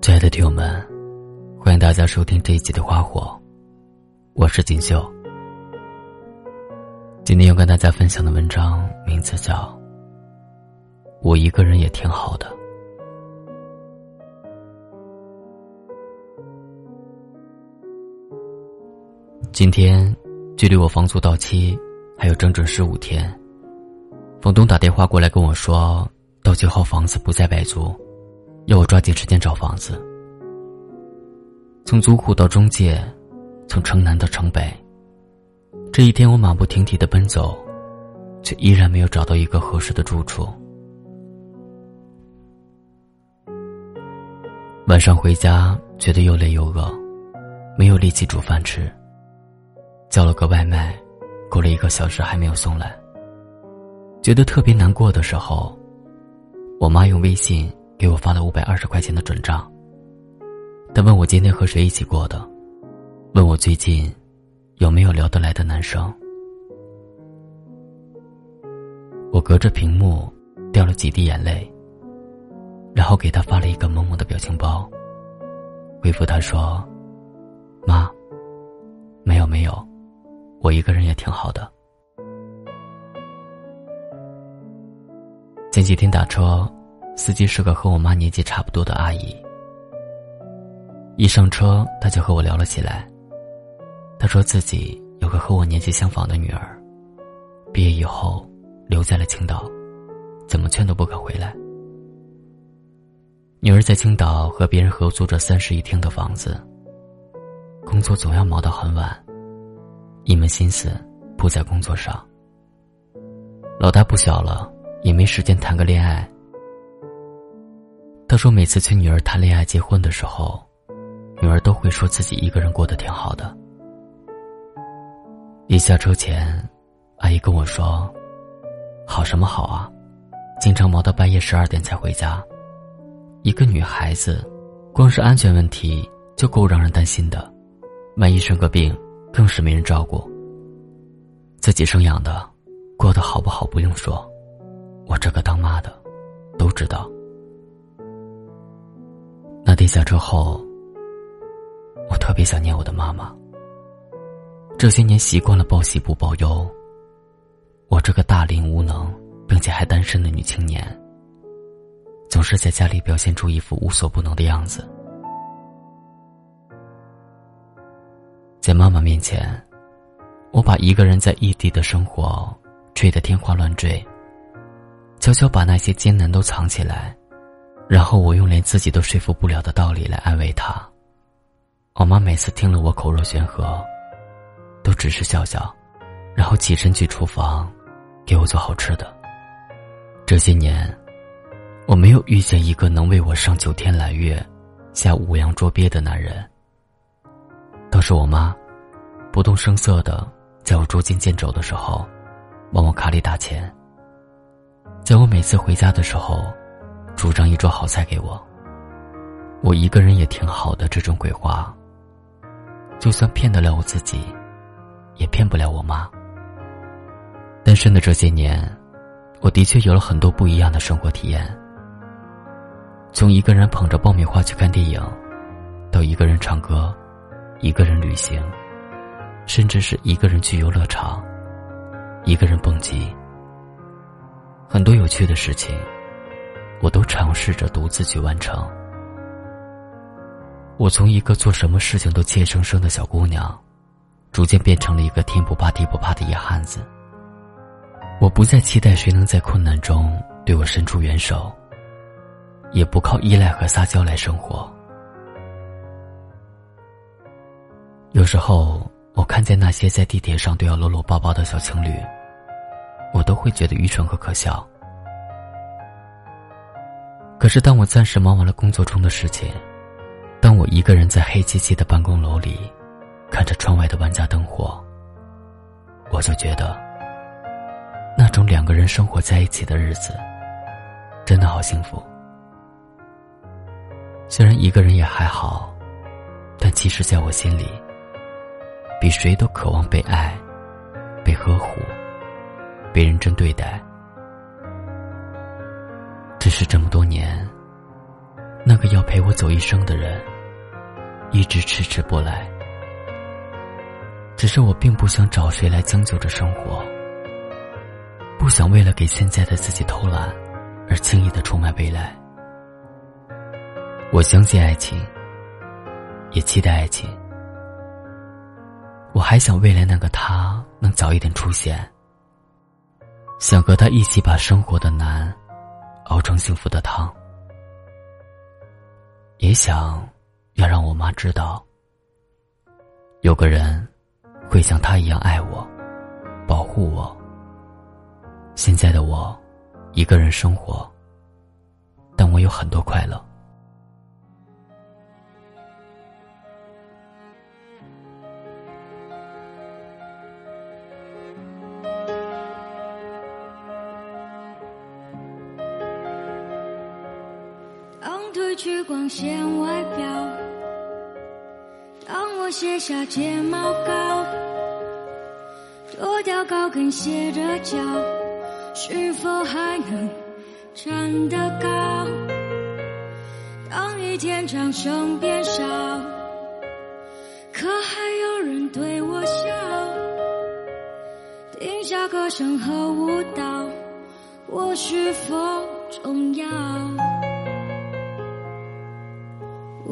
亲爱的听友们，欢迎大家收听这一集的《花火》，我是锦绣。今天要跟大家分享的文章名字叫《我一个人也挺好的》。今天距离我房租到期还有整整十五天，房东打电话过来跟我说，到期后房子不再白租。要我抓紧时间找房子。从租户到中介，从城南到城北，这一天我马不停蹄的奔走，却依然没有找到一个合适的住处。晚上回家，觉得又累又饿，没有力气煮饭吃。叫了个外卖，过了一个小时还没有送来。觉得特别难过的时候，我妈用微信。给我发了五百二十块钱的转账。他问我今天和谁一起过的，问我最近有没有聊得来的男生。我隔着屏幕掉了几滴眼泪，然后给他发了一个萌萌的表情包，回复他说：“妈，没有没有，我一个人也挺好的。”前几天打车。司机是个和我妈年纪差不多的阿姨。一上车，她就和我聊了起来。她说自己有个和我年纪相仿的女儿，毕业以后留在了青岛，怎么劝都不肯回来。女儿在青岛和别人合租着三室一厅的房子，工作总要忙到很晚，一门心思不在工作上。老大不小了，也没时间谈个恋爱。他说：“每次催女儿谈恋爱、结婚的时候，女儿都会说自己一个人过得挺好的。”一下车前，阿姨跟我说：“好什么好啊，经常忙到半夜十二点才回家。一个女孩子，光是安全问题就够让人担心的，万一生个病，更是没人照顾。自己生养的，过得好不好不用说，我这个当妈的，都知道。”那天下车后，我特别想念我的妈妈。这些年习惯了报喜不报忧，我这个大龄无能并且还单身的女青年，总是在家里表现出一副无所不能的样子。在妈妈面前，我把一个人在异地的生活吹得天花乱坠，悄悄把那些艰难都藏起来。然后我用连自己都说服不了的道理来安慰他。我妈每次听了我口若悬河，都只是笑笑，然后起身去厨房，给我做好吃的。这些年，我没有遇见一个能为我上九天揽月、下五洋捉鳖的男人。倒是我妈，不动声色的在我捉襟见肘的时候，往我卡里打钱。在我每次回家的时候。主张一桌好菜给我。我一个人也挺好的，这种鬼话，就算骗得了我自己，也骗不了我妈。单身的这些年，我的确有了很多不一样的生活体验。从一个人捧着爆米花去看电影，到一个人唱歌，一个人旅行，甚至是一个人去游乐场，一个人蹦极，很多有趣的事情。我都尝试着独自去完成。我从一个做什么事情都怯生生的小姑娘，逐渐变成了一个天不怕地不怕的野汉子。我不再期待谁能在困难中对我伸出援手，也不靠依赖和撒娇来生活。有时候，我看见那些在地铁上都要搂搂抱抱的小情侣，我都会觉得愚蠢和可笑。是，当我暂时忙完了工作中的事情，当我一个人在黑漆漆的办公楼里，看着窗外的万家灯火，我就觉得，那种两个人生活在一起的日子，真的好幸福。虽然一个人也还好，但其实在我心里，比谁都渴望被爱、被呵护、被认真对待。是这么多年，那个要陪我走一生的人，一直迟迟不来。只是我并不想找谁来将就着生活，不想为了给现在的自己偷懒，而轻易的出卖未来。我相信爱情，也期待爱情。我还想未来那个他能早一点出现，想和他一起把生活的难熬成幸福的汤，也想要让我妈知道，有个人会像他一样爱我，保护我。现在的我，一个人生活，但我有很多快乐。去光鲜外表，当我卸下睫毛膏，脱掉高跟鞋的脚，是否还能站得高？当一天掌声变少，可还有人对我笑？停下歌声和舞蹈，我是否重要？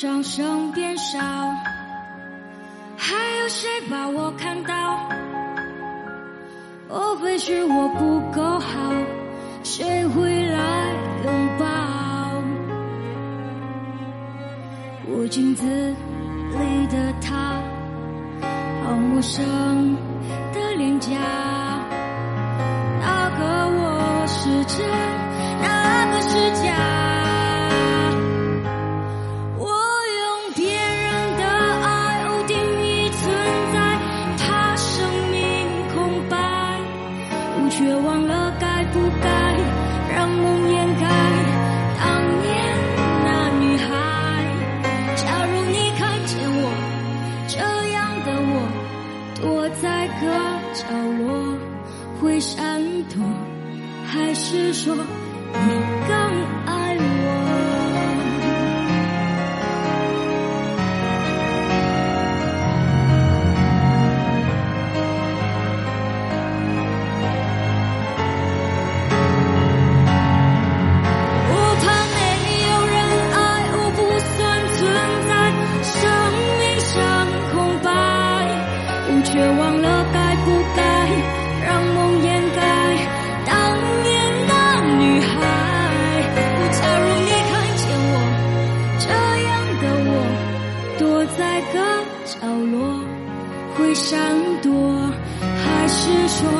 掌声变少，还有谁把我看到？莫非是我不够好？谁会来拥抱？我镜子里的他，好陌生的脸颊。那个我是真，那个是假。个角落会闪躲还是说你更闪躲，还是说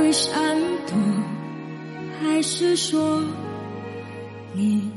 会闪躲还是说你